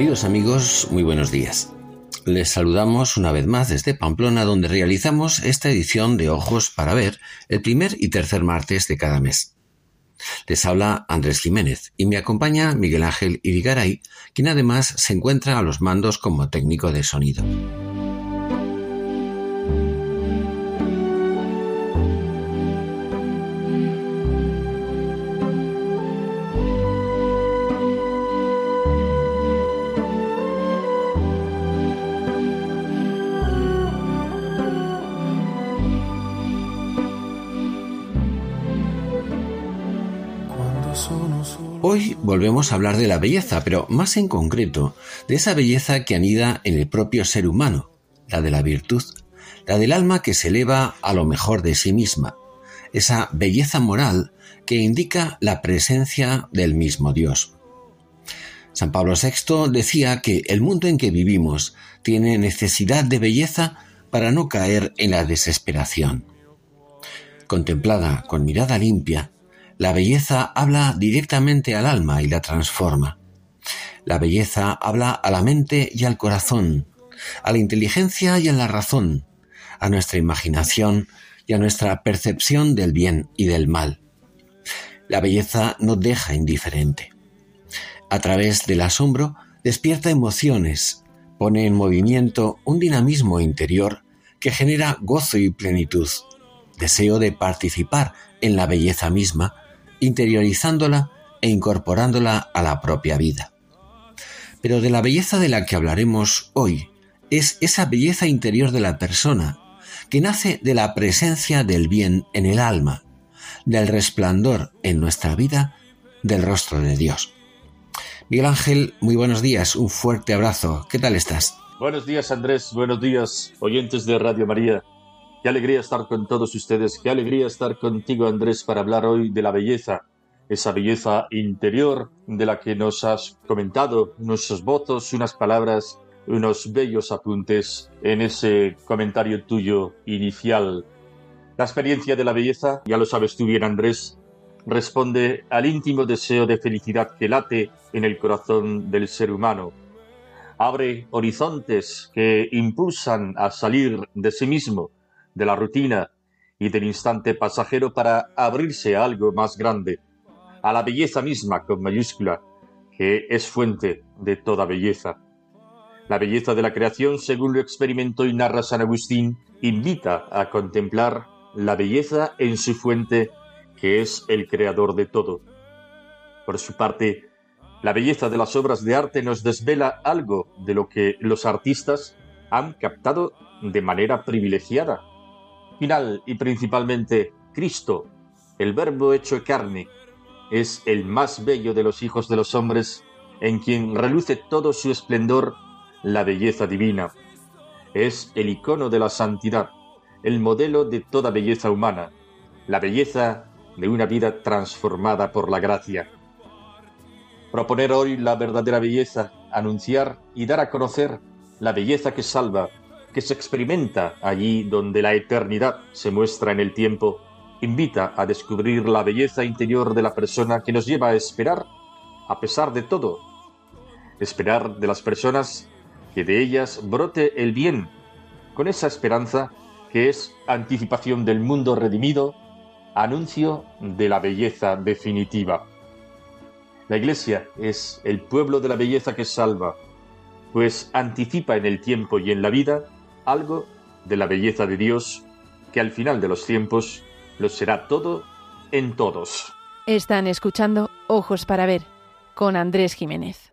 Queridos amigos, muy buenos días. Les saludamos una vez más desde Pamplona, donde realizamos esta edición de Ojos para Ver el primer y tercer martes de cada mes. Les habla Andrés Jiménez y me acompaña Miguel Ángel Irigaray, quien además se encuentra a los mandos como técnico de sonido. Volvemos a hablar de la belleza, pero más en concreto, de esa belleza que anida en el propio ser humano, la de la virtud, la del alma que se eleva a lo mejor de sí misma, esa belleza moral que indica la presencia del mismo Dios. San Pablo VI decía que el mundo en que vivimos tiene necesidad de belleza para no caer en la desesperación. Contemplada con mirada limpia, la belleza habla directamente al alma y la transforma. La belleza habla a la mente y al corazón, a la inteligencia y a la razón, a nuestra imaginación y a nuestra percepción del bien y del mal. La belleza no deja indiferente. A través del asombro despierta emociones, pone en movimiento un dinamismo interior que genera gozo y plenitud, deseo de participar en la belleza misma interiorizándola e incorporándola a la propia vida. Pero de la belleza de la que hablaremos hoy es esa belleza interior de la persona, que nace de la presencia del bien en el alma, del resplandor en nuestra vida del rostro de Dios. Miguel Ángel, muy buenos días, un fuerte abrazo. ¿Qué tal estás? Buenos días Andrés, buenos días oyentes de Radio María. Qué alegría estar con todos ustedes, qué alegría estar contigo Andrés para hablar hoy de la belleza, esa belleza interior de la que nos has comentado, unos votos, unas palabras, unos bellos apuntes en ese comentario tuyo inicial. La experiencia de la belleza, ya lo sabes tú bien Andrés, responde al íntimo deseo de felicidad que late en el corazón del ser humano. Abre horizontes que impulsan a salir de sí mismo, de la rutina y del instante pasajero para abrirse a algo más grande, a la belleza misma con mayúscula, que es fuente de toda belleza. La belleza de la creación, según lo experimentó y narra San Agustín, invita a contemplar la belleza en su fuente, que es el creador de todo. Por su parte, la belleza de las obras de arte nos desvela algo de lo que los artistas han captado de manera privilegiada final y principalmente Cristo, el Verbo hecho carne, es el más bello de los hijos de los hombres, en quien reluce todo su esplendor la belleza divina. Es el icono de la santidad, el modelo de toda belleza humana, la belleza de una vida transformada por la gracia. Proponer hoy la verdadera belleza, anunciar y dar a conocer la belleza que salva, que se experimenta allí donde la eternidad se muestra en el tiempo, invita a descubrir la belleza interior de la persona que nos lleva a esperar a pesar de todo. Esperar de las personas que de ellas brote el bien, con esa esperanza que es anticipación del mundo redimido, anuncio de la belleza definitiva. La Iglesia es el pueblo de la belleza que salva, pues anticipa en el tiempo y en la vida algo de la belleza de Dios, que al final de los tiempos lo será todo en todos. Están escuchando Ojos para Ver con Andrés Jiménez.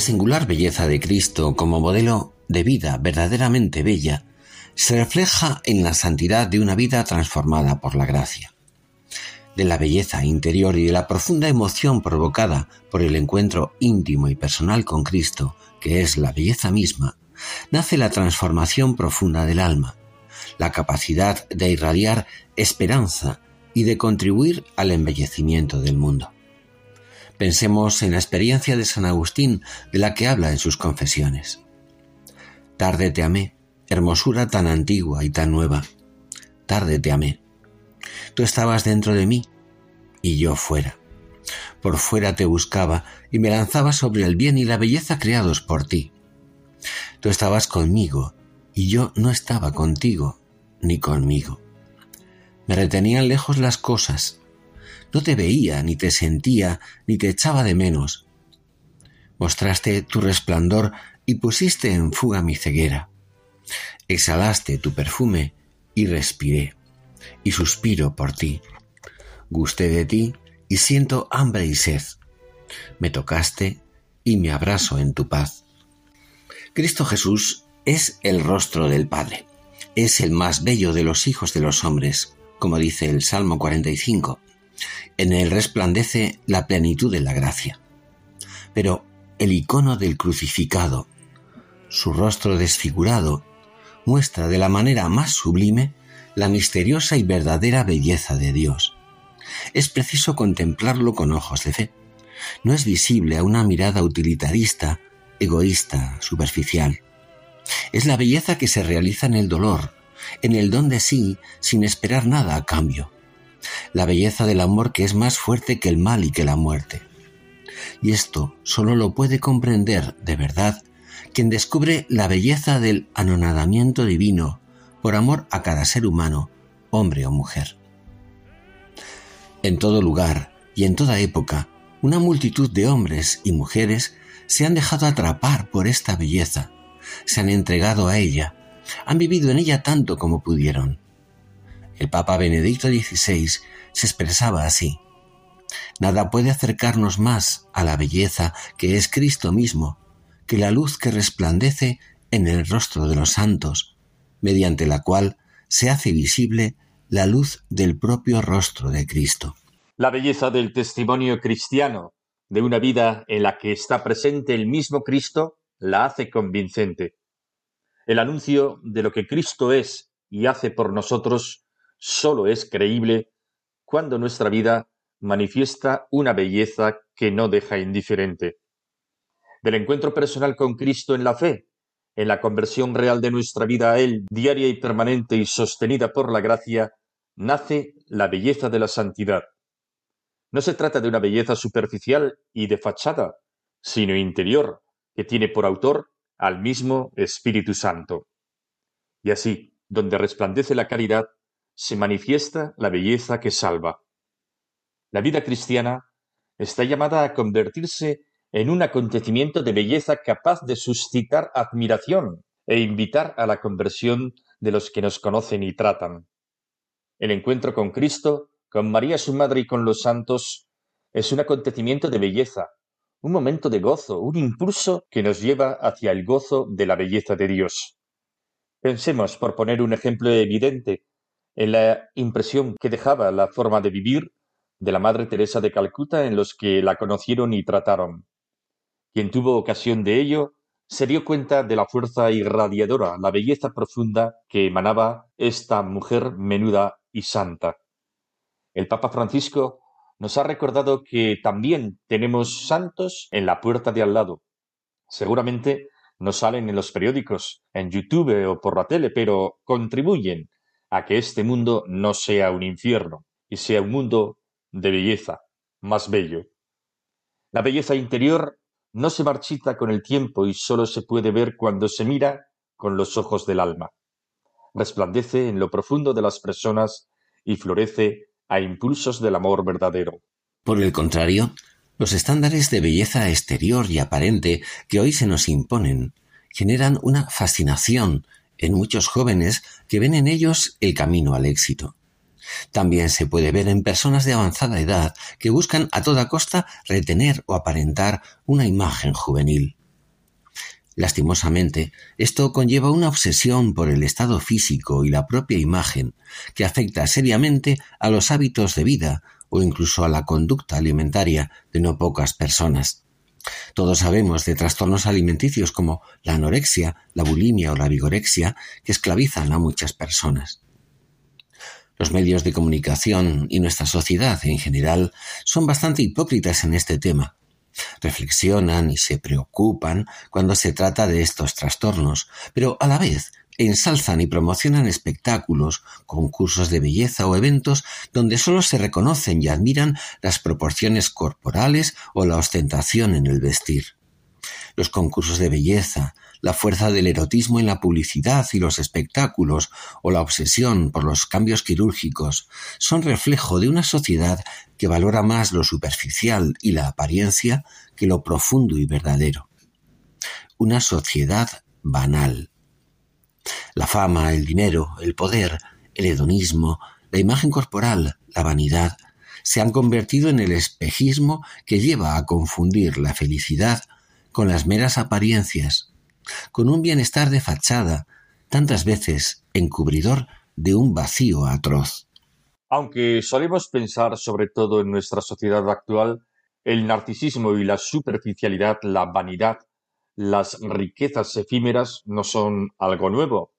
Singular belleza de Cristo como modelo de vida verdaderamente bella se refleja en la santidad de una vida transformada por la gracia. De la belleza interior y de la profunda emoción provocada por el encuentro íntimo y personal con Cristo, que es la belleza misma, nace la transformación profunda del alma, la capacidad de irradiar esperanza y de contribuir al embellecimiento del mundo. Pensemos en la experiencia de San Agustín de la que habla en sus confesiones. Tarde te amé, hermosura tan antigua y tan nueva. Tarde te amé. Tú estabas dentro de mí y yo fuera. Por fuera te buscaba y me lanzaba sobre el bien y la belleza creados por ti. Tú estabas conmigo y yo no estaba contigo ni conmigo. Me retenían lejos las cosas no te veía, ni te sentía, ni te echaba de menos. Mostraste tu resplandor y pusiste en fuga mi ceguera. Exhalaste tu perfume y respiré, y suspiro por ti. Gusté de ti y siento hambre y sed. Me tocaste y me abrazo en tu paz. Cristo Jesús es el rostro del Padre. Es el más bello de los hijos de los hombres, como dice el Salmo 45. En él resplandece la plenitud de la gracia. Pero el icono del crucificado, su rostro desfigurado, muestra de la manera más sublime la misteriosa y verdadera belleza de Dios. Es preciso contemplarlo con ojos de fe. No es visible a una mirada utilitarista, egoísta, superficial. Es la belleza que se realiza en el dolor, en el don de sí, sin esperar nada a cambio la belleza del amor que es más fuerte que el mal y que la muerte. Y esto solo lo puede comprender de verdad quien descubre la belleza del anonadamiento divino por amor a cada ser humano, hombre o mujer. En todo lugar y en toda época, una multitud de hombres y mujeres se han dejado atrapar por esta belleza, se han entregado a ella, han vivido en ella tanto como pudieron. El Papa Benedicto XVI se expresaba así. Nada puede acercarnos más a la belleza que es Cristo mismo, que la luz que resplandece en el rostro de los santos, mediante la cual se hace visible la luz del propio rostro de Cristo. La belleza del testimonio cristiano, de una vida en la que está presente el mismo Cristo, la hace convincente. El anuncio de lo que Cristo es y hace por nosotros solo es creíble cuando nuestra vida manifiesta una belleza que no deja indiferente. Del encuentro personal con Cristo en la fe, en la conversión real de nuestra vida a Él, diaria y permanente y sostenida por la gracia, nace la belleza de la santidad. No se trata de una belleza superficial y de fachada, sino interior, que tiene por autor al mismo Espíritu Santo. Y así, donde resplandece la caridad, se manifiesta la belleza que salva. La vida cristiana está llamada a convertirse en un acontecimiento de belleza capaz de suscitar admiración e invitar a la conversión de los que nos conocen y tratan. El encuentro con Cristo, con María su Madre y con los santos es un acontecimiento de belleza, un momento de gozo, un impulso que nos lleva hacia el gozo de la belleza de Dios. Pensemos, por poner un ejemplo evidente, en la impresión que dejaba la forma de vivir de la Madre Teresa de Calcuta en los que la conocieron y trataron. Quien tuvo ocasión de ello se dio cuenta de la fuerza irradiadora, la belleza profunda que emanaba esta mujer menuda y santa. El Papa Francisco nos ha recordado que también tenemos santos en la puerta de al lado. Seguramente no salen en los periódicos, en YouTube o por la tele, pero contribuyen a que este mundo no sea un infierno y sea un mundo de belleza, más bello. La belleza interior no se marchita con el tiempo y solo se puede ver cuando se mira con los ojos del alma. Resplandece en lo profundo de las personas y florece a impulsos del amor verdadero. Por el contrario, los estándares de belleza exterior y aparente que hoy se nos imponen generan una fascinación en muchos jóvenes que ven en ellos el camino al éxito. También se puede ver en personas de avanzada edad que buscan a toda costa retener o aparentar una imagen juvenil. Lastimosamente, esto conlleva una obsesión por el estado físico y la propia imagen que afecta seriamente a los hábitos de vida o incluso a la conducta alimentaria de no pocas personas. Todos sabemos de trastornos alimenticios como la anorexia, la bulimia o la vigorexia que esclavizan a muchas personas. Los medios de comunicación y nuestra sociedad en general son bastante hipócritas en este tema. Reflexionan y se preocupan cuando se trata de estos trastornos, pero a la vez ensalzan y promocionan espectáculos, concursos de belleza o eventos donde solo se reconocen y admiran las proporciones corporales o la ostentación en el vestir. Los concursos de belleza, la fuerza del erotismo en la publicidad y los espectáculos o la obsesión por los cambios quirúrgicos son reflejo de una sociedad que valora más lo superficial y la apariencia que lo profundo y verdadero. Una sociedad banal la fama, el dinero, el poder, el hedonismo, la imagen corporal, la vanidad, se han convertido en el espejismo que lleva a confundir la felicidad con las meras apariencias, con un bienestar de fachada, tantas veces encubridor de un vacío atroz. Aunque solemos pensar, sobre todo en nuestra sociedad actual, el narcisismo y la superficialidad, la vanidad, las riquezas efímeras no son algo nuevo.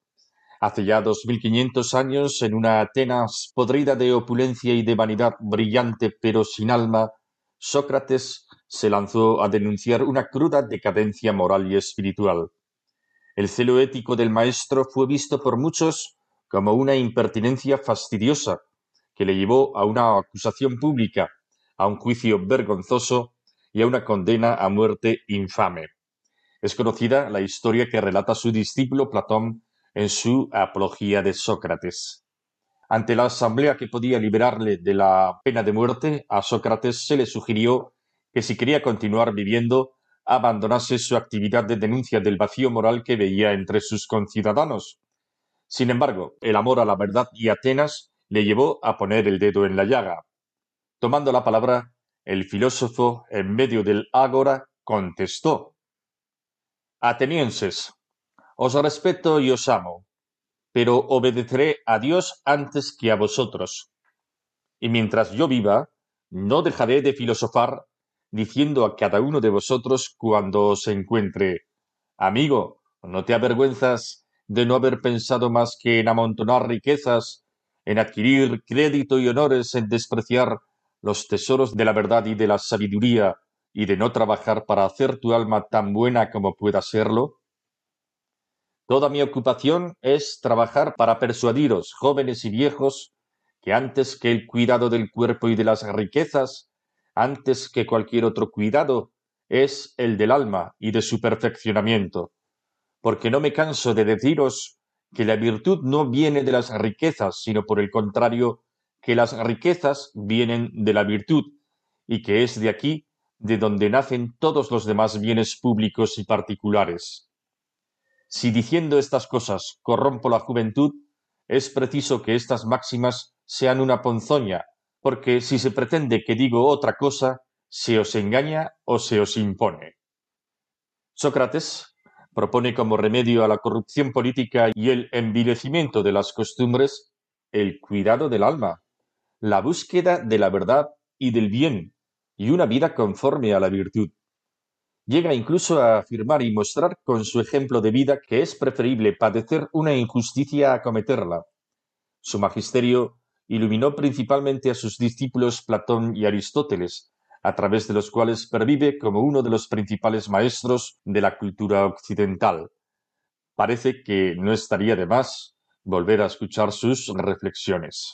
Hace ya dos mil quinientos años, en una Atenas podrida de opulencia y de vanidad brillante pero sin alma, Sócrates se lanzó a denunciar una cruda decadencia moral y espiritual. El celo ético del maestro fue visto por muchos como una impertinencia fastidiosa que le llevó a una acusación pública, a un juicio vergonzoso y a una condena a muerte infame. Es conocida la historia que relata su discípulo Platón en su Apología de Sócrates. Ante la asamblea que podía liberarle de la pena de muerte, a Sócrates se le sugirió que si quería continuar viviendo, abandonase su actividad de denuncia del vacío moral que veía entre sus conciudadanos. Sin embargo, el amor a la verdad y Atenas le llevó a poner el dedo en la llaga. Tomando la palabra, el filósofo, en medio del ágora, contestó Atenienses, os respeto y os amo, pero obedeceré a Dios antes que a vosotros. Y mientras yo viva, no dejaré de filosofar diciendo a cada uno de vosotros cuando os encuentre, amigo, no te avergüenzas de no haber pensado más que en amontonar riquezas, en adquirir crédito y honores, en despreciar los tesoros de la verdad y de la sabiduría, y de no trabajar para hacer tu alma tan buena como pueda serlo? Toda mi ocupación es trabajar para persuadiros, jóvenes y viejos, que antes que el cuidado del cuerpo y de las riquezas, antes que cualquier otro cuidado, es el del alma y de su perfeccionamiento. Porque no me canso de deciros que la virtud no viene de las riquezas, sino por el contrario, que las riquezas vienen de la virtud, y que es de aquí de donde nacen todos los demás bienes públicos y particulares. Si diciendo estas cosas corrompo la juventud, es preciso que estas máximas sean una ponzoña, porque si se pretende que digo otra cosa, se os engaña o se os impone. Sócrates propone como remedio a la corrupción política y el envilecimiento de las costumbres el cuidado del alma, la búsqueda de la verdad y del bien, y una vida conforme a la virtud. Llega incluso a afirmar y mostrar con su ejemplo de vida que es preferible padecer una injusticia a cometerla. Su magisterio iluminó principalmente a sus discípulos Platón y Aristóteles, a través de los cuales pervive como uno de los principales maestros de la cultura occidental. Parece que no estaría de más volver a escuchar sus reflexiones.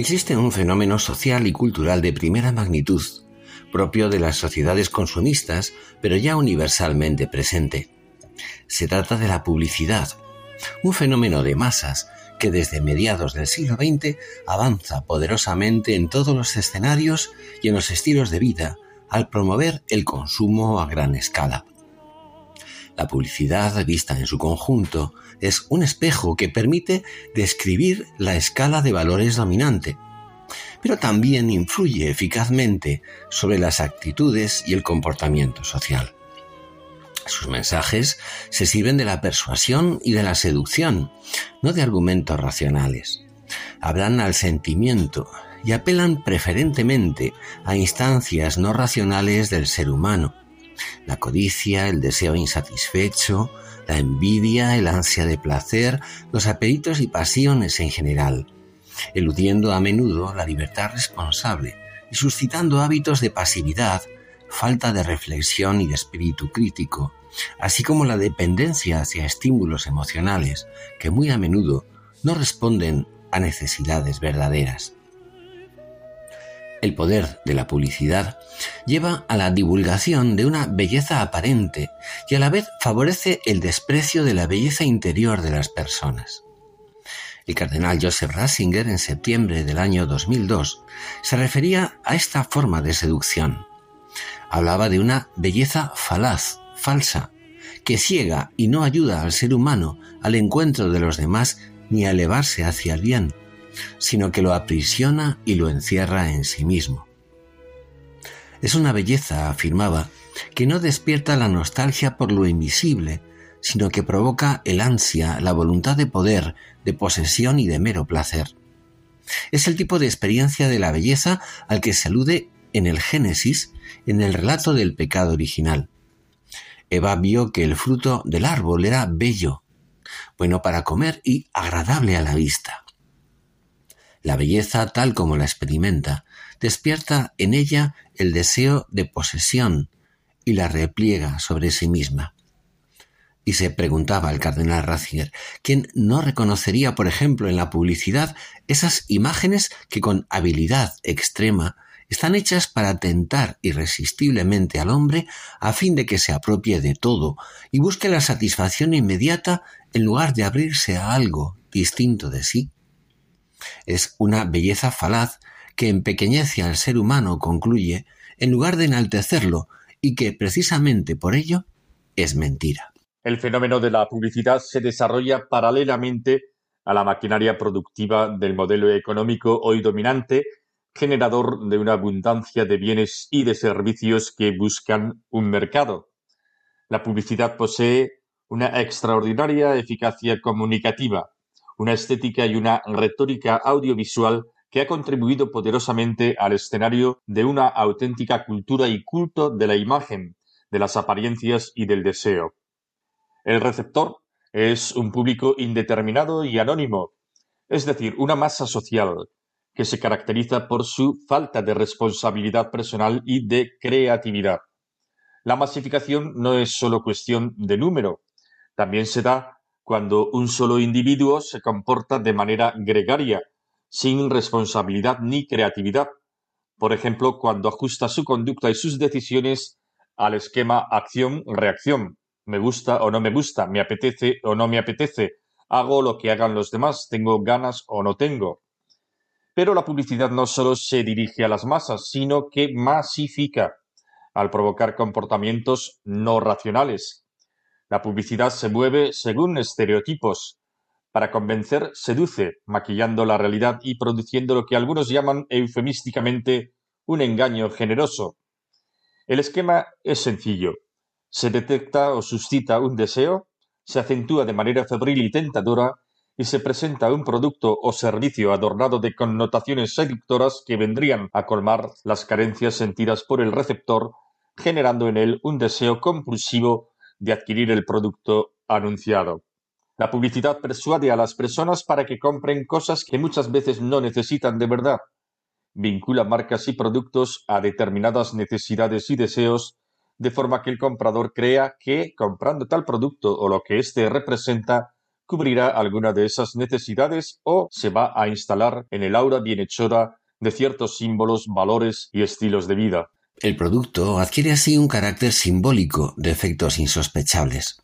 Existe un fenómeno social y cultural de primera magnitud, propio de las sociedades consumistas, pero ya universalmente presente. Se trata de la publicidad, un fenómeno de masas que desde mediados del siglo XX avanza poderosamente en todos los escenarios y en los estilos de vida al promover el consumo a gran escala. La publicidad, vista en su conjunto, es un espejo que permite describir la escala de valores dominante, pero también influye eficazmente sobre las actitudes y el comportamiento social. Sus mensajes se sirven de la persuasión y de la seducción, no de argumentos racionales. Hablan al sentimiento y apelan preferentemente a instancias no racionales del ser humano, la codicia, el deseo insatisfecho, la envidia, el ansia de placer, los apetitos y pasiones en general, eludiendo a menudo la libertad responsable y suscitando hábitos de pasividad, falta de reflexión y de espíritu crítico, así como la dependencia hacia estímulos emocionales que muy a menudo no responden a necesidades verdaderas. El poder de la publicidad lleva a la divulgación de una belleza aparente y a la vez favorece el desprecio de la belleza interior de las personas. El cardenal Joseph Ratzinger en septiembre del año 2002 se refería a esta forma de seducción. Hablaba de una belleza falaz, falsa, que ciega y no ayuda al ser humano al encuentro de los demás ni a elevarse hacia el bien, sino que lo aprisiona y lo encierra en sí mismo. Es una belleza, afirmaba, que no despierta la nostalgia por lo invisible, sino que provoca el ansia, la voluntad de poder, de posesión y de mero placer. Es el tipo de experiencia de la belleza al que se alude en el Génesis, en el relato del pecado original. Eva vio que el fruto del árbol era bello, bueno para comer y agradable a la vista. La belleza, tal como la experimenta, despierta en ella el deseo de posesión y la repliega sobre sí misma. Y se preguntaba el cardenal Ratzinger, ¿quién no reconocería, por ejemplo, en la publicidad esas imágenes que con habilidad extrema están hechas para tentar irresistiblemente al hombre a fin de que se apropie de todo y busque la satisfacción inmediata en lugar de abrirse a algo distinto de sí? Es una belleza falaz que empequeñece al ser humano, concluye, en lugar de enaltecerlo, y que precisamente por ello es mentira. El fenómeno de la publicidad se desarrolla paralelamente a la maquinaria productiva del modelo económico hoy dominante, generador de una abundancia de bienes y de servicios que buscan un mercado. La publicidad posee una extraordinaria eficacia comunicativa, una estética y una retórica audiovisual que ha contribuido poderosamente al escenario de una auténtica cultura y culto de la imagen, de las apariencias y del deseo. El receptor es un público indeterminado y anónimo, es decir, una masa social que se caracteriza por su falta de responsabilidad personal y de creatividad. La masificación no es solo cuestión de número, también se da cuando un solo individuo se comporta de manera gregaria, sin responsabilidad ni creatividad. Por ejemplo, cuando ajusta su conducta y sus decisiones al esquema acción-reacción. Me gusta o no me gusta, me apetece o no me apetece, hago lo que hagan los demás, tengo ganas o no tengo. Pero la publicidad no solo se dirige a las masas, sino que masifica al provocar comportamientos no racionales. La publicidad se mueve según estereotipos. Para convencer, seduce, maquillando la realidad y produciendo lo que algunos llaman eufemísticamente un engaño generoso. El esquema es sencillo. Se detecta o suscita un deseo, se acentúa de manera febril y tentadora y se presenta un producto o servicio adornado de connotaciones seductoras que vendrían a colmar las carencias sentidas por el receptor, generando en él un deseo compulsivo de adquirir el producto anunciado. La publicidad persuade a las personas para que compren cosas que muchas veces no necesitan de verdad. Vincula marcas y productos a determinadas necesidades y deseos, de forma que el comprador crea que, comprando tal producto o lo que éste representa, cubrirá alguna de esas necesidades o se va a instalar en el aura bienhechora de ciertos símbolos, valores y estilos de vida. El producto adquiere así un carácter simbólico de efectos insospechables.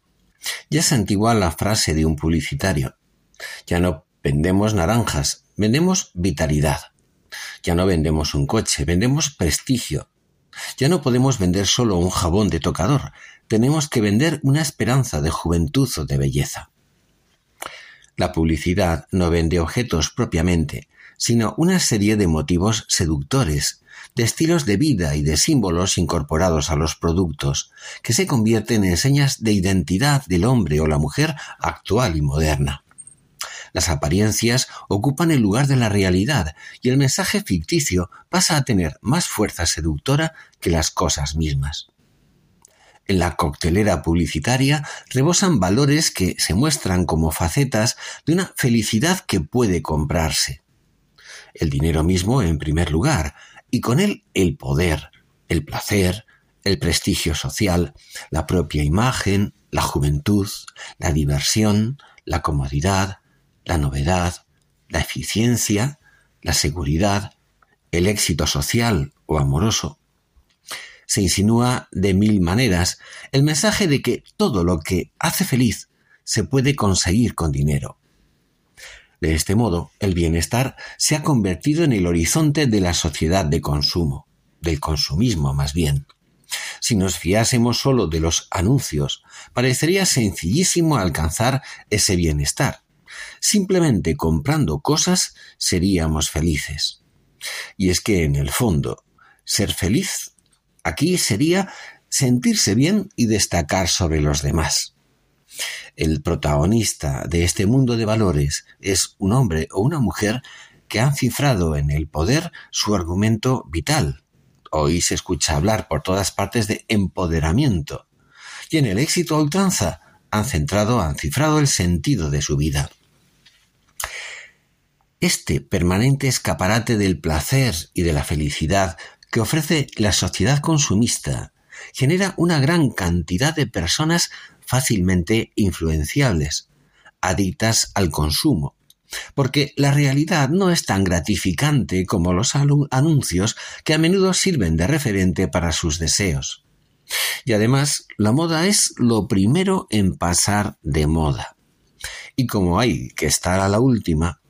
Ya es antigua la frase de un publicitario. Ya no vendemos naranjas, vendemos vitalidad. Ya no vendemos un coche, vendemos prestigio. Ya no podemos vender solo un jabón de tocador, tenemos que vender una esperanza de juventud o de belleza. La publicidad no vende objetos propiamente, sino una serie de motivos seductores, de estilos de vida y de símbolos incorporados a los productos, que se convierten en señas de identidad del hombre o la mujer actual y moderna. Las apariencias ocupan el lugar de la realidad y el mensaje ficticio pasa a tener más fuerza seductora que las cosas mismas. En la coctelera publicitaria rebosan valores que se muestran como facetas de una felicidad que puede comprarse. El dinero mismo en primer lugar, y con él el poder, el placer, el prestigio social, la propia imagen, la juventud, la diversión, la comodidad, la novedad, la eficiencia, la seguridad, el éxito social o amoroso se insinúa de mil maneras el mensaje de que todo lo que hace feliz se puede conseguir con dinero. De este modo, el bienestar se ha convertido en el horizonte de la sociedad de consumo, del consumismo más bien. Si nos fiásemos solo de los anuncios, parecería sencillísimo alcanzar ese bienestar. Simplemente comprando cosas seríamos felices. Y es que en el fondo, ser feliz Aquí sería sentirse bien y destacar sobre los demás. El protagonista de este mundo de valores es un hombre o una mujer que han cifrado en el poder su argumento vital. Hoy se escucha hablar por todas partes de empoderamiento. Y en el éxito a ultranza han centrado, han cifrado el sentido de su vida. Este permanente escaparate del placer y de la felicidad que ofrece la sociedad consumista genera una gran cantidad de personas fácilmente influenciables, adictas al consumo, porque la realidad no es tan gratificante como los anuncios que a menudo sirven de referente para sus deseos. Y además, la moda es lo primero en pasar de moda. Y como hay que estar a la última,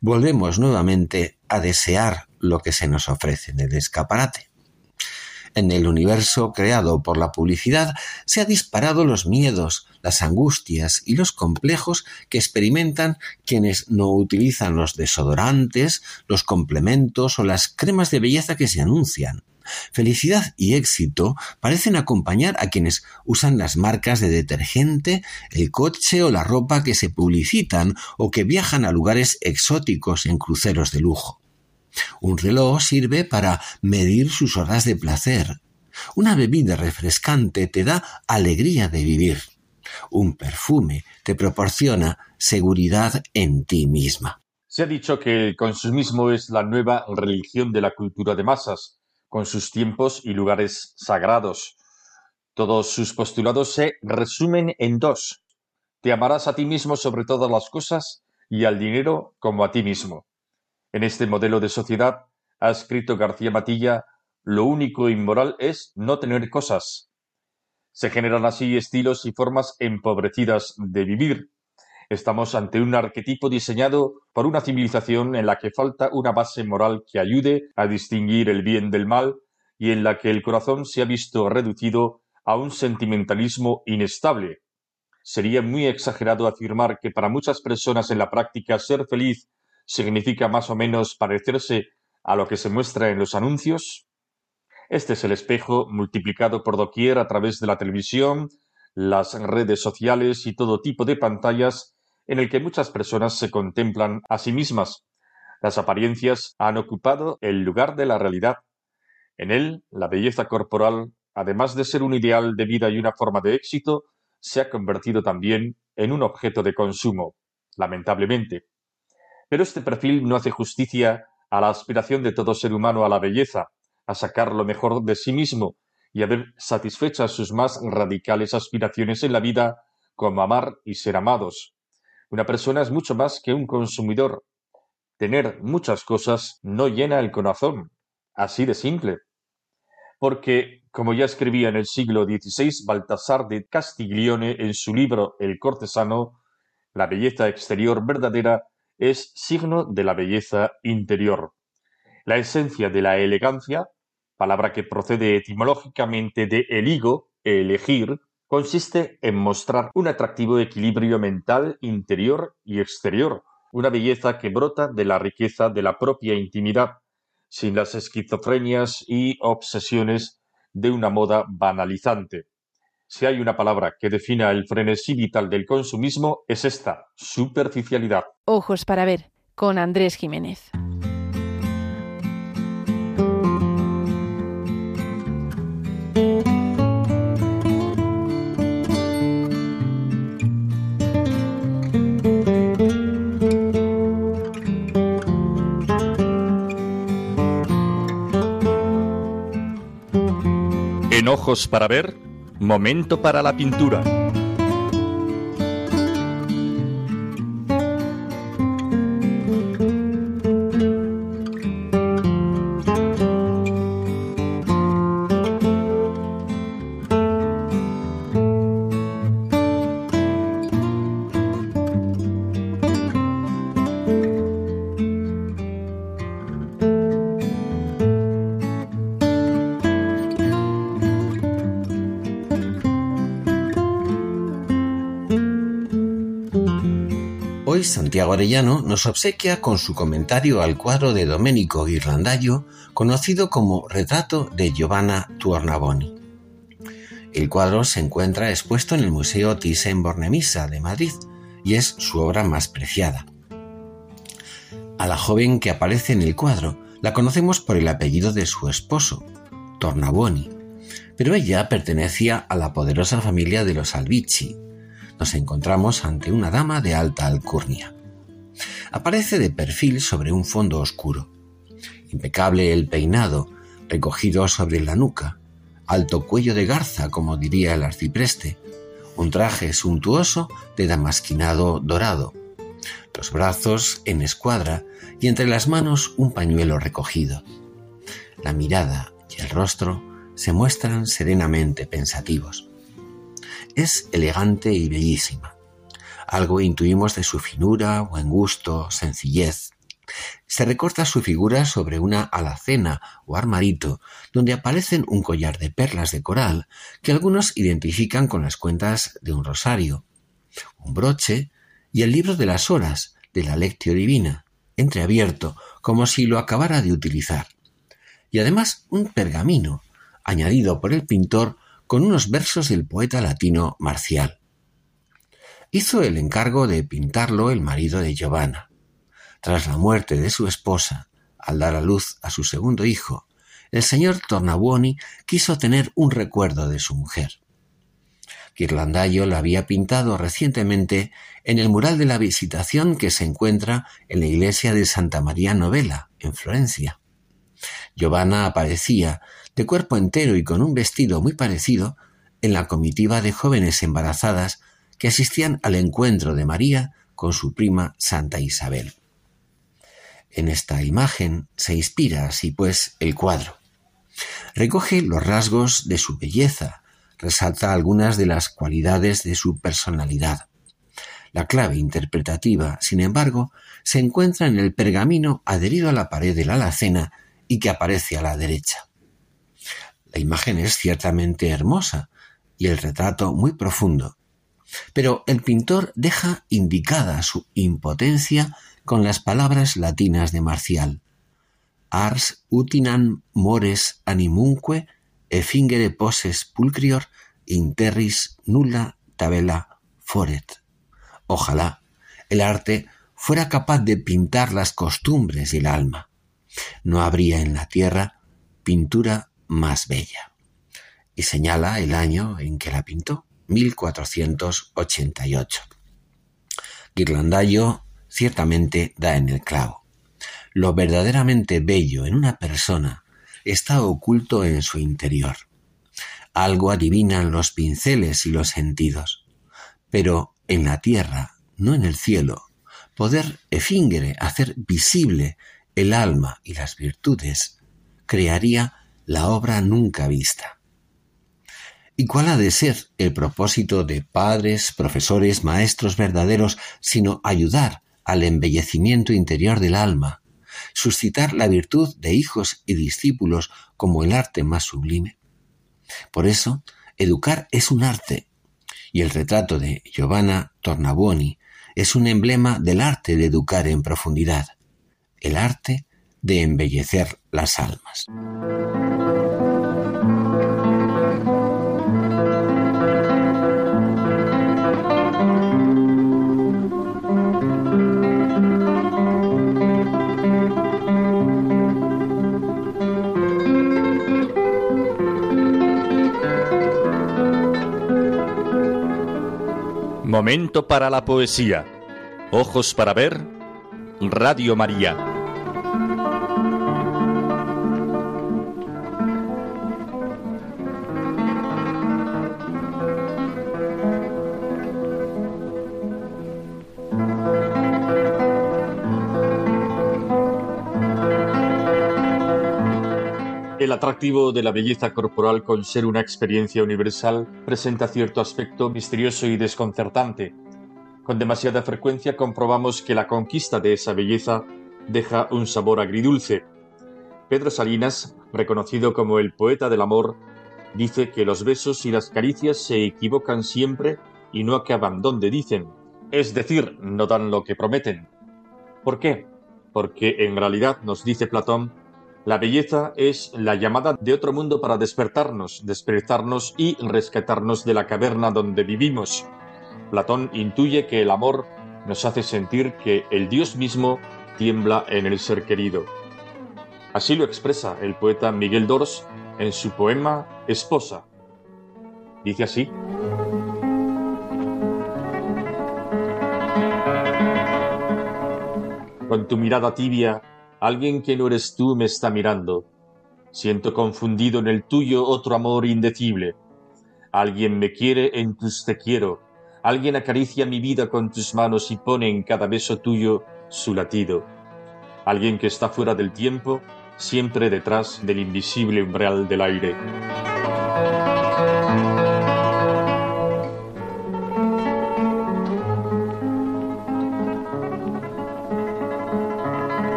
volvemos nuevamente a desear lo que se nos ofrece en el escaparate. En el universo creado por la publicidad se han disparado los miedos, las angustias y los complejos que experimentan quienes no utilizan los desodorantes, los complementos o las cremas de belleza que se anuncian. Felicidad y éxito parecen acompañar a quienes usan las marcas de detergente, el coche o la ropa que se publicitan o que viajan a lugares exóticos en cruceros de lujo. Un reloj sirve para medir sus horas de placer. Una bebida refrescante te da alegría de vivir. Un perfume te proporciona seguridad en ti misma. Se ha dicho que el consumismo es la nueva religión de la cultura de masas, con sus tiempos y lugares sagrados. Todos sus postulados se resumen en dos. Te amarás a ti mismo sobre todas las cosas y al dinero como a ti mismo. En este modelo de sociedad, ha escrito García Matilla, lo único inmoral es no tener cosas. Se generan así estilos y formas empobrecidas de vivir. Estamos ante un arquetipo diseñado por una civilización en la que falta una base moral que ayude a distinguir el bien del mal y en la que el corazón se ha visto reducido a un sentimentalismo inestable. Sería muy exagerado afirmar que para muchas personas en la práctica ser feliz significa más o menos parecerse a lo que se muestra en los anuncios. Este es el espejo multiplicado por doquier a través de la televisión, las redes sociales y todo tipo de pantallas en el que muchas personas se contemplan a sí mismas. Las apariencias han ocupado el lugar de la realidad. En él, la belleza corporal, además de ser un ideal de vida y una forma de éxito, se ha convertido también en un objeto de consumo, lamentablemente. Pero este perfil no hace justicia a la aspiración de todo ser humano a la belleza, a sacar lo mejor de sí mismo y a ver satisfechas sus más radicales aspiraciones en la vida, como amar y ser amados. Una persona es mucho más que un consumidor. Tener muchas cosas no llena el corazón, así de simple. Porque, como ya escribía en el siglo XVI Baltasar de Castiglione en su libro El cortesano, la belleza exterior verdadera es signo de la belleza interior. La esencia de la elegancia palabra que procede etimológicamente de eligo, elegir, consiste en mostrar un atractivo equilibrio mental interior y exterior, una belleza que brota de la riqueza de la propia intimidad, sin las esquizofrenias y obsesiones de una moda banalizante. Si hay una palabra que defina el frenesí vital del consumismo, es esta, superficialidad. Ojos para ver, con Andrés Jiménez. ojos para ver, momento para la pintura. Santiago Arellano nos obsequia con su comentario al cuadro de Domenico Ghirlandaio, conocido como Retrato de Giovanna Tuornaboni. El cuadro se encuentra expuesto en el Museo Thyssen-Bornemisza de Madrid y es su obra más preciada. A la joven que aparece en el cuadro la conocemos por el apellido de su esposo, Tornabuoni, pero ella pertenecía a la poderosa familia de los Albizzi. Nos encontramos ante una dama de alta alcurnia. Aparece de perfil sobre un fondo oscuro. Impecable el peinado, recogido sobre la nuca, alto cuello de garza, como diría el arcipreste, un traje suntuoso de damasquinado dorado, los brazos en escuadra y entre las manos un pañuelo recogido. La mirada y el rostro se muestran serenamente pensativos. Es elegante y bellísima. Algo intuimos de su finura, buen gusto, sencillez. Se recorta su figura sobre una alacena o armarito donde aparecen un collar de perlas de coral que algunos identifican con las cuentas de un rosario, un broche y el libro de las horas de la lectio divina, entreabierto como si lo acabara de utilizar. Y además un pergamino, añadido por el pintor con unos versos del poeta latino Marcial hizo el encargo de pintarlo el marido de Giovanna. Tras la muerte de su esposa, al dar a luz a su segundo hijo, el señor Tornabuoni quiso tener un recuerdo de su mujer. Ghirlandaio la había pintado recientemente en el mural de la Visitación que se encuentra en la iglesia de Santa María Novella, en Florencia. Giovanna aparecía, de cuerpo entero y con un vestido muy parecido, en la comitiva de jóvenes embarazadas que asistían al encuentro de María con su prima Santa Isabel. En esta imagen se inspira así pues el cuadro. Recoge los rasgos de su belleza, resalta algunas de las cualidades de su personalidad. La clave interpretativa, sin embargo, se encuentra en el pergamino adherido a la pared de la alacena y que aparece a la derecha. La imagen es ciertamente hermosa y el retrato muy profundo, pero el pintor deja indicada su impotencia con las palabras latinas de Marcial. Ars utinam mores animunque effingere poses pulcrior interris nulla tabella foret. Ojalá el arte fuera capaz de pintar las costumbres del alma. No habría en la tierra pintura más bella. Y señala el año en que la pintó, 1488. Ghirlandaio ciertamente da en el clavo. Lo verdaderamente bello en una persona está oculto en su interior. Algo adivinan los pinceles y los sentidos. Pero en la tierra, no en el cielo, poder efíngere, hacer visible el alma y las virtudes, crearía la obra nunca vista. ¿Y cuál ha de ser el propósito de padres, profesores, maestros verdaderos, sino ayudar al embellecimiento interior del alma, suscitar la virtud de hijos y discípulos como el arte más sublime? Por eso, educar es un arte, y el retrato de Giovanna Tornabuoni es un emblema del arte de educar en profundidad, el arte de embellecer las almas. Momento para la poesía. Ojos para ver. Radio María. El atractivo de la belleza corporal con ser una experiencia universal presenta cierto aspecto misterioso y desconcertante. Con demasiada frecuencia comprobamos que la conquista de esa belleza deja un sabor agridulce. Pedro Salinas, reconocido como el poeta del amor, dice que los besos y las caricias se equivocan siempre y no acaban donde dicen, es decir, no dan lo que prometen. ¿Por qué? Porque en realidad, nos dice Platón, la belleza es la llamada de otro mundo para despertarnos, despertarnos y rescatarnos de la caverna donde vivimos. Platón intuye que el amor nos hace sentir que el Dios mismo tiembla en el ser querido. Así lo expresa el poeta Miguel Dors en su poema Esposa. Dice así. Con tu mirada tibia Alguien que no eres tú me está mirando. Siento confundido en el tuyo otro amor indecible. Alguien me quiere en tus te quiero. Alguien acaricia mi vida con tus manos y pone en cada beso tuyo su latido. Alguien que está fuera del tiempo, siempre detrás del invisible umbral del aire.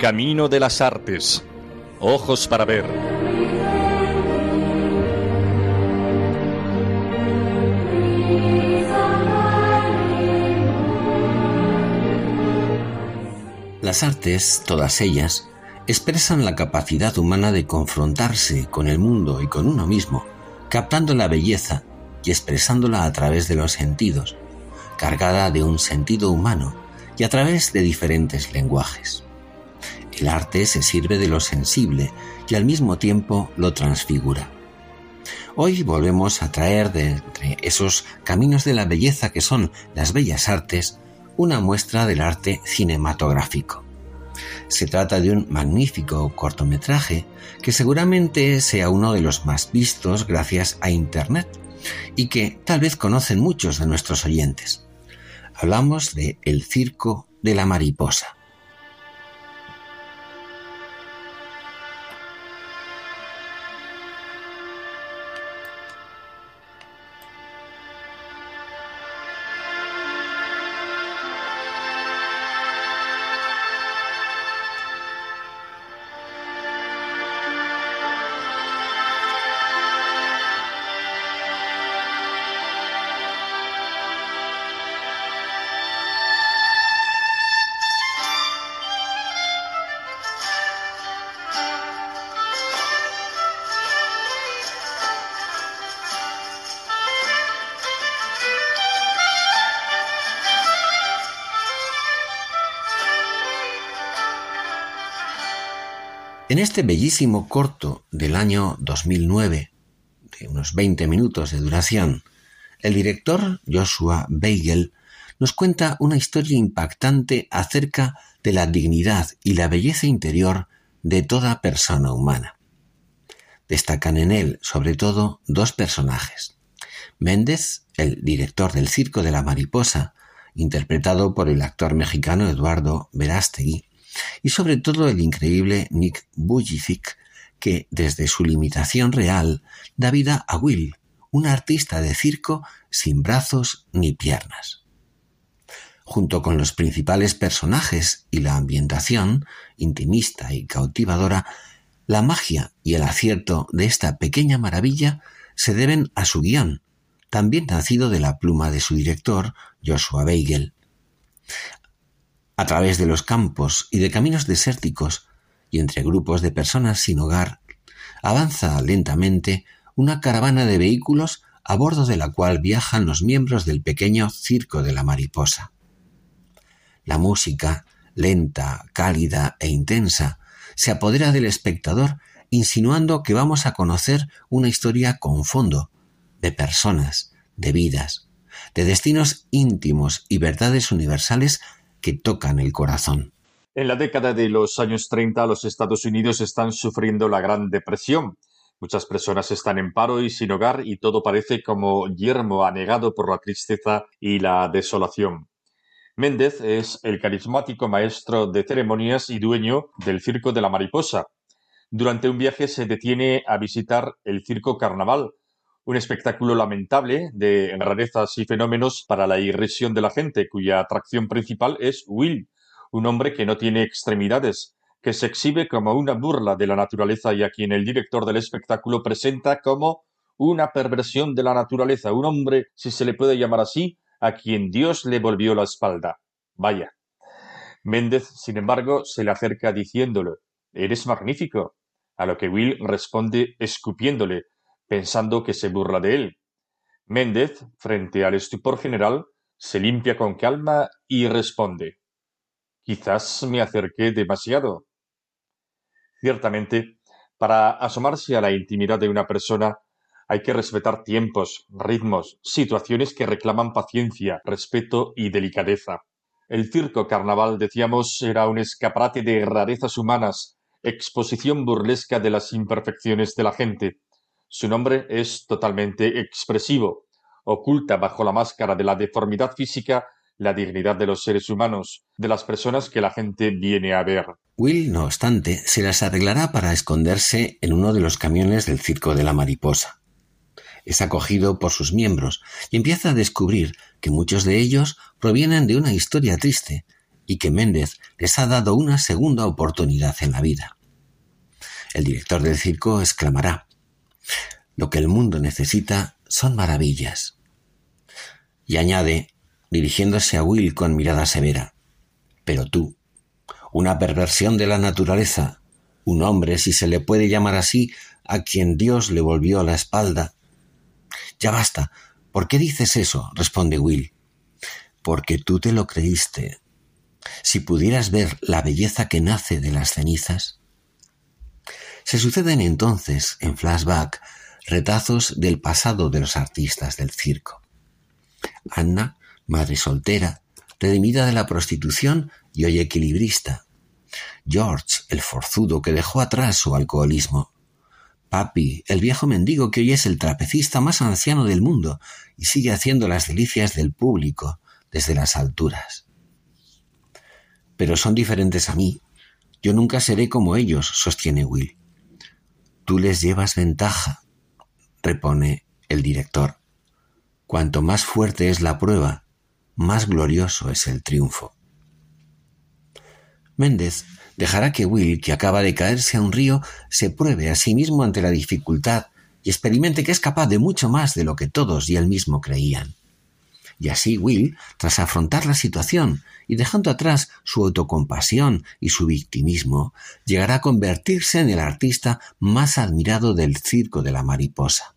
Camino de las artes. Ojos para ver. Las artes, todas ellas, expresan la capacidad humana de confrontarse con el mundo y con uno mismo, captando la belleza y expresándola a través de los sentidos, cargada de un sentido humano y a través de diferentes lenguajes. El arte se sirve de lo sensible y al mismo tiempo lo transfigura. Hoy volvemos a traer de entre esos caminos de la belleza que son las bellas artes una muestra del arte cinematográfico. Se trata de un magnífico cortometraje que seguramente sea uno de los más vistos gracias a Internet y que tal vez conocen muchos de nuestros oyentes. Hablamos de El Circo de la Mariposa. Este bellísimo corto del año 2009, de unos 20 minutos de duración, el director Joshua Beigel nos cuenta una historia impactante acerca de la dignidad y la belleza interior de toda persona humana. Destacan en él, sobre todo, dos personajes. Méndez, el director del Circo de la Mariposa, interpretado por el actor mexicano Eduardo Verástegui, y sobre todo el increíble Nick Bujicic, que desde su limitación real da vida a Will, un artista de circo sin brazos ni piernas. Junto con los principales personajes y la ambientación, intimista y cautivadora, la magia y el acierto de esta pequeña maravilla se deben a su guion, también nacido de la pluma de su director, Joshua Beigel. A través de los campos y de caminos desérticos y entre grupos de personas sin hogar, avanza lentamente una caravana de vehículos a bordo de la cual viajan los miembros del pequeño Circo de la Mariposa. La música, lenta, cálida e intensa, se apodera del espectador insinuando que vamos a conocer una historia con fondo, de personas, de vidas, de destinos íntimos y verdades universales que tocan el corazón. En la década de los años 30 los Estados Unidos están sufriendo la Gran Depresión. Muchas personas están en paro y sin hogar y todo parece como yermo anegado por la tristeza y la desolación. Méndez es el carismático maestro de ceremonias y dueño del Circo de la Mariposa. Durante un viaje se detiene a visitar el Circo Carnaval, un espectáculo lamentable de rarezas y fenómenos para la irrisión de la gente, cuya atracción principal es Will, un hombre que no tiene extremidades, que se exhibe como una burla de la naturaleza y a quien el director del espectáculo presenta como una perversión de la naturaleza, un hombre, si se le puede llamar así, a quien Dios le volvió la espalda. Vaya. Méndez, sin embargo, se le acerca diciéndole Eres magnífico. A lo que Will responde escupiéndole pensando que se burla de él. Méndez, frente al estupor general, se limpia con calma y responde Quizás me acerqué demasiado. Ciertamente, para asomarse a la intimidad de una persona hay que respetar tiempos, ritmos, situaciones que reclaman paciencia, respeto y delicadeza. El circo carnaval, decíamos, era un escaparate de rarezas humanas, exposición burlesca de las imperfecciones de la gente, su nombre es totalmente expresivo, oculta bajo la máscara de la deformidad física la dignidad de los seres humanos, de las personas que la gente viene a ver. Will, no obstante, se las arreglará para esconderse en uno de los camiones del Circo de la Mariposa. Es acogido por sus miembros y empieza a descubrir que muchos de ellos provienen de una historia triste y que Méndez les ha dado una segunda oportunidad en la vida. El director del circo exclamará, lo que el mundo necesita son maravillas. Y añade, dirigiéndose a Will con mirada severa, pero tú, una perversión de la naturaleza, un hombre, si se le puede llamar así, a quien Dios le volvió la espalda. Ya basta. ¿Por qué dices eso? responde Will. Porque tú te lo creíste. Si pudieras ver la belleza que nace de las cenizas. Se suceden entonces, en flashback, retazos del pasado de los artistas del circo. Anna, madre soltera, redimida de la prostitución y hoy equilibrista. George, el forzudo que dejó atrás su alcoholismo. Papi, el viejo mendigo que hoy es el trapecista más anciano del mundo y sigue haciendo las delicias del público desde las alturas. Pero son diferentes a mí. Yo nunca seré como ellos, sostiene Will. Tú les llevas ventaja, repone el director. Cuanto más fuerte es la prueba, más glorioso es el triunfo. Méndez dejará que Will, que acaba de caerse a un río, se pruebe a sí mismo ante la dificultad y experimente que es capaz de mucho más de lo que todos y él mismo creían. Y así Will, tras afrontar la situación y dejando atrás su autocompasión y su victimismo, llegará a convertirse en el artista más admirado del circo de la mariposa.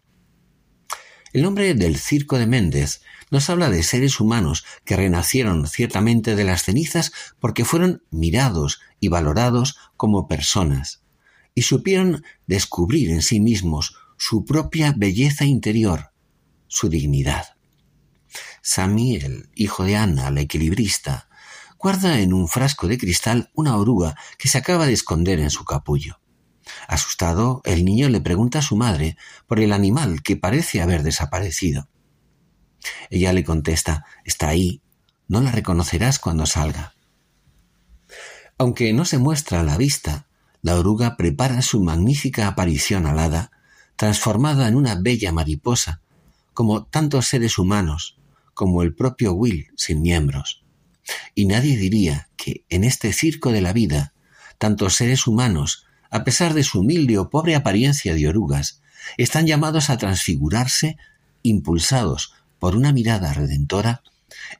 El nombre del circo de Méndez nos habla de seres humanos que renacieron ciertamente de las cenizas porque fueron mirados y valorados como personas, y supieron descubrir en sí mismos su propia belleza interior, su dignidad. Sammy, el hijo de Ana, la equilibrista, guarda en un frasco de cristal una oruga que se acaba de esconder en su capullo. Asustado, el niño le pregunta a su madre por el animal que parece haber desaparecido. Ella le contesta Está ahí, no la reconocerás cuando salga. Aunque no se muestra a la vista, la oruga prepara su magnífica aparición alada, transformada en una bella mariposa, como tantos seres humanos, como el propio Will sin miembros. Y nadie diría que en este circo de la vida, tantos seres humanos a pesar de su humilde o pobre apariencia de orugas, están llamados a transfigurarse, impulsados por una mirada redentora,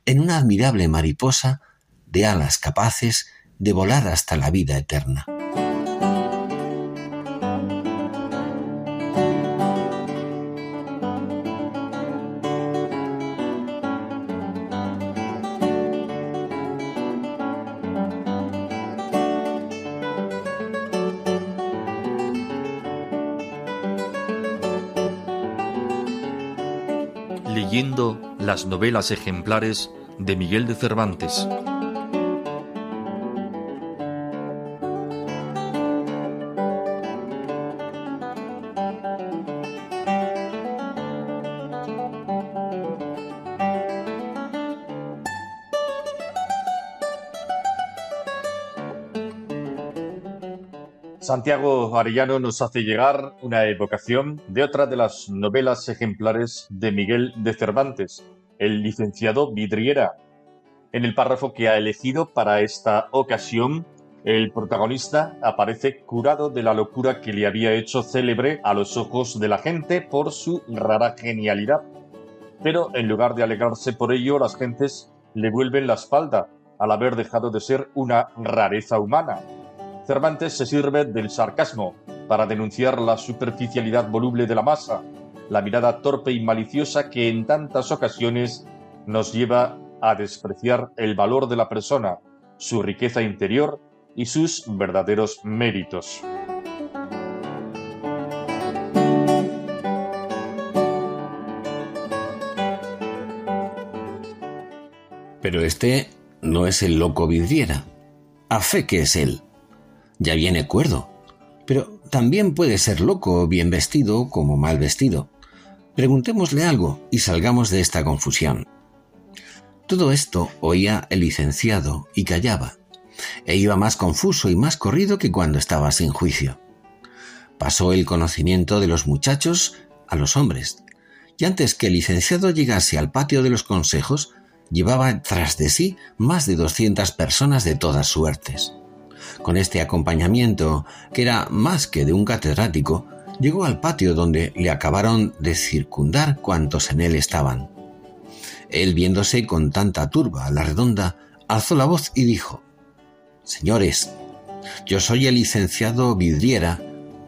en una admirable mariposa de alas capaces de volar hasta la vida eterna. Las novelas ejemplares de Miguel de Cervantes. Santiago Arellano nos hace llegar una evocación de otra de las novelas ejemplares de Miguel de Cervantes, el licenciado Vidriera. En el párrafo que ha elegido para esta ocasión, el protagonista aparece curado de la locura que le había hecho célebre a los ojos de la gente por su rara genialidad. Pero en lugar de alegrarse por ello, las gentes le vuelven la espalda al haber dejado de ser una rareza humana. Cervantes se sirve del sarcasmo para denunciar la superficialidad voluble de la masa, la mirada torpe y maliciosa que en tantas ocasiones nos lleva a despreciar el valor de la persona, su riqueza interior y sus verdaderos méritos. Pero este no es el loco vidriera. A fe que es él. Ya viene cuerdo. Pero también puede ser loco bien vestido como mal vestido. Preguntémosle algo y salgamos de esta confusión. Todo esto oía el licenciado y callaba, e iba más confuso y más corrido que cuando estaba sin juicio. Pasó el conocimiento de los muchachos a los hombres, y antes que el licenciado llegase al patio de los consejos, llevaba tras de sí más de doscientas personas de todas suertes. Con este acompañamiento, que era más que de un catedrático, llegó al patio donde le acabaron de circundar cuantos en él estaban. Él, viéndose con tanta turba a la redonda, alzó la voz y dijo Señores, yo soy el licenciado Vidriera,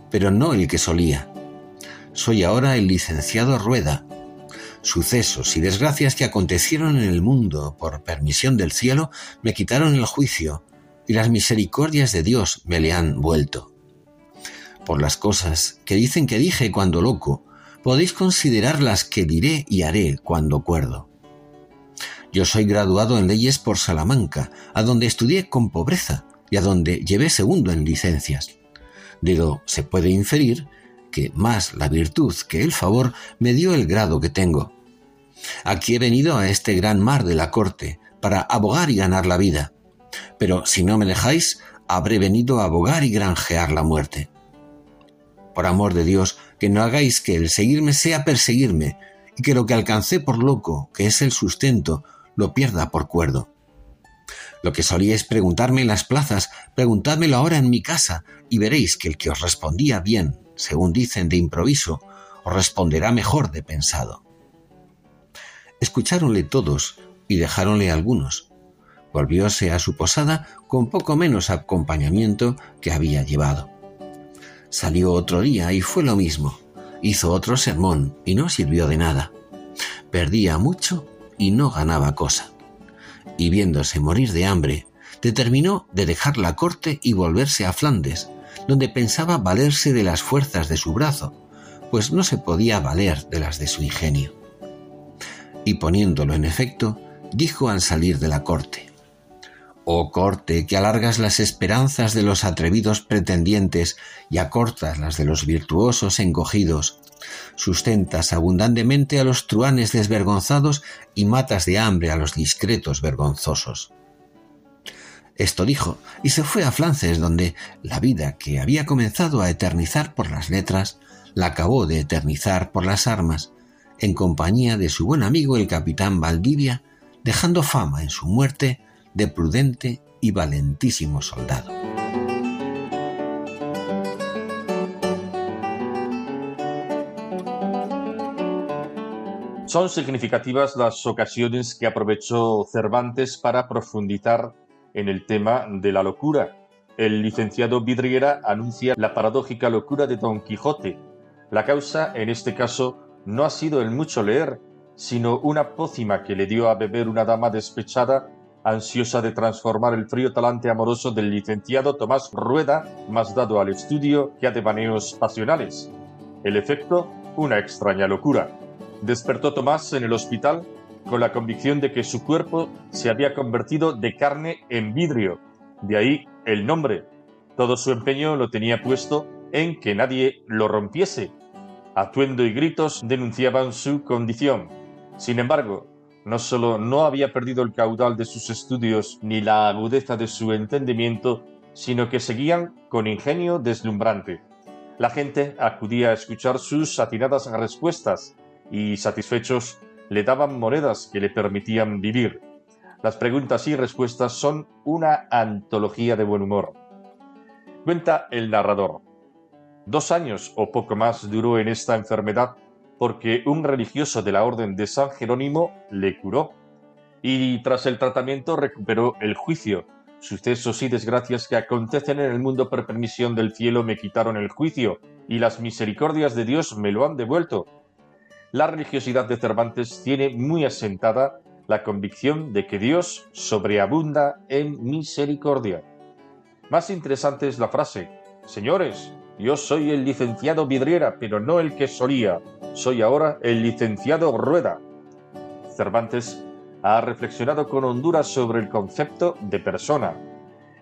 pero no el que solía. Soy ahora el licenciado Rueda. Sucesos y desgracias que acontecieron en el mundo por permisión del cielo me quitaron el juicio, y las misericordias de Dios me le han vuelto. Por las cosas que dicen que dije cuando loco, podéis considerar las que diré y haré cuando cuerdo. Yo soy graduado en leyes por Salamanca, a donde estudié con pobreza y a donde llevé segundo en licencias. De lo se puede inferir que más la virtud que el favor me dio el grado que tengo. Aquí he venido a este gran mar de la corte para abogar y ganar la vida, pero si no me dejáis, habré venido a abogar y granjear la muerte. Por amor de Dios, que no hagáis que el seguirme sea perseguirme, y que lo que alcancé por loco, que es el sustento, lo pierda por cuerdo. Lo que solíais preguntarme en las plazas, preguntádmelo ahora en mi casa, y veréis que el que os respondía bien, según dicen de improviso, os responderá mejor de pensado. Escucháronle todos y dejáronle algunos, volvióse a su posada con poco menos acompañamiento que había llevado. Salió otro día y fue lo mismo. Hizo otro sermón y no sirvió de nada. Perdía mucho y no ganaba cosa. Y viéndose morir de hambre, determinó de dejar la corte y volverse a Flandes, donde pensaba valerse de las fuerzas de su brazo, pues no se podía valer de las de su ingenio. Y poniéndolo en efecto, dijo al salir de la corte, Oh corte, que alargas las esperanzas de los atrevidos pretendientes y acortas las de los virtuosos encogidos, sustentas abundantemente a los truanes desvergonzados y matas de hambre a los discretos vergonzosos. Esto dijo, y se fue a Flances, donde la vida que había comenzado a eternizar por las letras, la acabó de eternizar por las armas, en compañía de su buen amigo el capitán Valdivia, dejando fama en su muerte de prudente y valentísimo soldado. Son significativas las ocasiones que aprovechó Cervantes para profundizar en el tema de la locura. El licenciado Vidriera anuncia la paradójica locura de Don Quijote. La causa, en este caso, no ha sido el mucho leer, sino una pócima que le dio a beber una dama despechada ansiosa de transformar el frío talante amoroso del licenciado Tomás Rueda, más dado al estudio que a devaneos pasionales. El efecto, una extraña locura. Despertó Tomás en el hospital con la convicción de que su cuerpo se había convertido de carne en vidrio. De ahí el nombre. Todo su empeño lo tenía puesto en que nadie lo rompiese. Atuendo y gritos denunciaban su condición. Sin embargo, no solo no había perdido el caudal de sus estudios ni la agudeza de su entendimiento, sino que seguían con ingenio deslumbrante. La gente acudía a escuchar sus atinadas respuestas y, satisfechos, le daban monedas que le permitían vivir. Las preguntas y respuestas son una antología de buen humor. Cuenta el narrador. Dos años o poco más duró en esta enfermedad porque un religioso de la Orden de San Jerónimo le curó y tras el tratamiento recuperó el juicio. Sucesos y desgracias que acontecen en el mundo por permisión del cielo me quitaron el juicio y las misericordias de Dios me lo han devuelto. La religiosidad de Cervantes tiene muy asentada la convicción de que Dios sobreabunda en misericordia. Más interesante es la frase, Señores, yo soy el licenciado Vidriera, pero no el que solía. Soy ahora el licenciado Rueda. Cervantes ha reflexionado con hondura sobre el concepto de persona.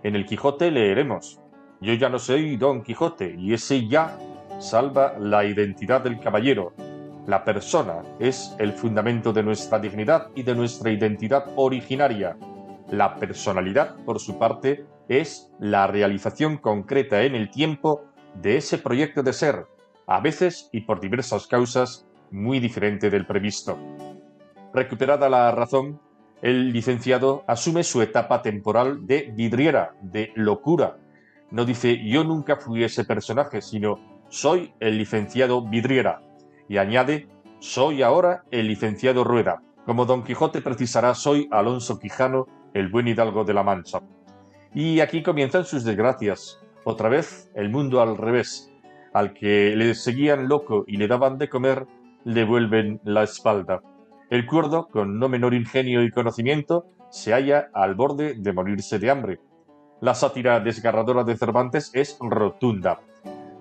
En el Quijote leeremos, yo ya no soy Don Quijote, y ese ya salva la identidad del caballero. La persona es el fundamento de nuestra dignidad y de nuestra identidad originaria. La personalidad, por su parte, es la realización concreta en el tiempo de ese proyecto de ser, a veces y por diversas causas muy diferente del previsto. Recuperada la razón, el licenciado asume su etapa temporal de vidriera, de locura. No dice yo nunca fui ese personaje, sino soy el licenciado vidriera. Y añade soy ahora el licenciado Rueda. Como Don Quijote precisará, soy Alonso Quijano, el buen hidalgo de la Mancha. Y aquí comienzan sus desgracias. Otra vez el mundo al revés. Al que le seguían loco y le daban de comer, le vuelven la espalda. El cuerdo, con no menor ingenio y conocimiento, se halla al borde de morirse de hambre. La sátira desgarradora de Cervantes es rotunda.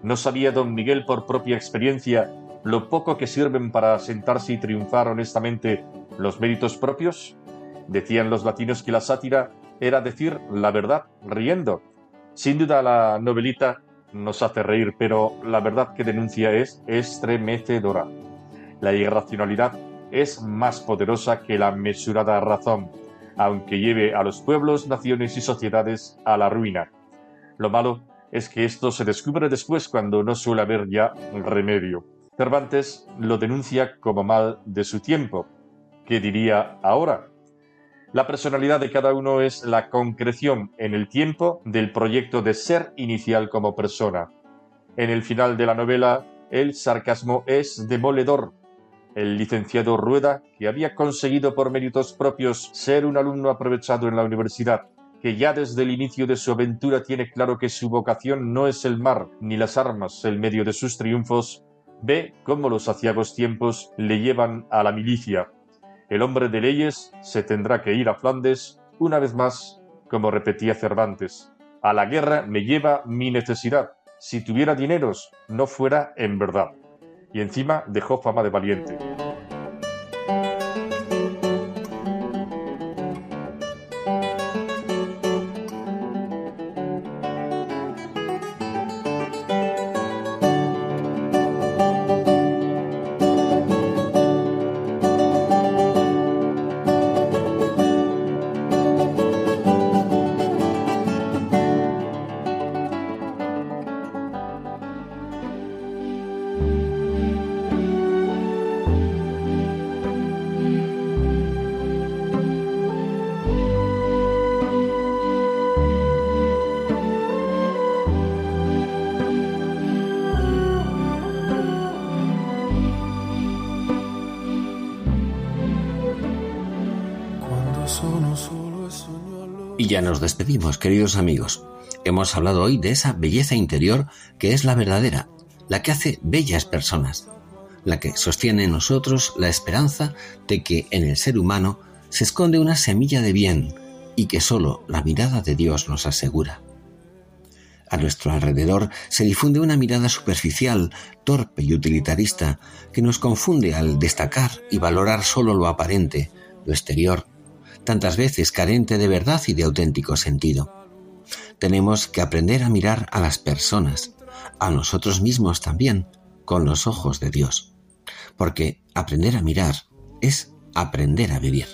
¿No sabía don Miguel por propia experiencia lo poco que sirven para sentarse y triunfar honestamente los méritos propios? Decían los latinos que la sátira era decir la verdad riendo. Sin duda la novelita nos hace reír, pero la verdad que denuncia es estremecedora. La irracionalidad es más poderosa que la mesurada razón, aunque lleve a los pueblos, naciones y sociedades a la ruina. Lo malo es que esto se descubre después cuando no suele haber ya remedio. Cervantes lo denuncia como mal de su tiempo. ¿Qué diría ahora? La personalidad de cada uno es la concreción en el tiempo del proyecto de ser inicial como persona. En el final de la novela, el sarcasmo es demoledor. El licenciado Rueda, que había conseguido por méritos propios ser un alumno aprovechado en la universidad, que ya desde el inicio de su aventura tiene claro que su vocación no es el mar ni las armas el medio de sus triunfos, ve cómo los aciagos tiempos le llevan a la milicia, el hombre de leyes se tendrá que ir a Flandes una vez más, como repetía Cervantes. A la guerra me lleva mi necesidad. Si tuviera dineros, no fuera en verdad. Y encima dejó fama de valiente. Despedimos, queridos amigos. Hemos hablado hoy de esa belleza interior que es la verdadera, la que hace bellas personas, la que sostiene en nosotros la esperanza de que en el ser humano se esconde una semilla de bien y que sólo la mirada de Dios nos asegura. A nuestro alrededor se difunde una mirada superficial, torpe y utilitarista que nos confunde al destacar y valorar solo lo aparente, lo exterior, tantas veces carente de verdad y de auténtico sentido. Tenemos que aprender a mirar a las personas, a nosotros mismos también, con los ojos de Dios. Porque aprender a mirar es aprender a vivir.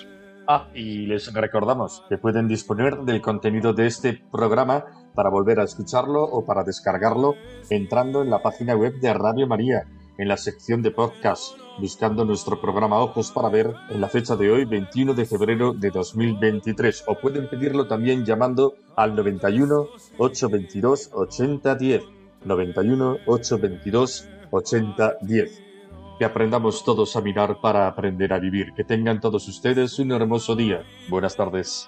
Ah, y les recordamos que pueden disponer del contenido de este programa para volver a escucharlo o para descargarlo entrando en la página web de Radio María, en la sección de podcast buscando nuestro programa Ojos para Ver en la fecha de hoy, 21 de febrero de 2023. O pueden pedirlo también llamando al 91 822 8010. 91 822 8010. Que aprendamos todos a mirar para aprender a vivir. Que tengan todos ustedes un hermoso día. Buenas tardes.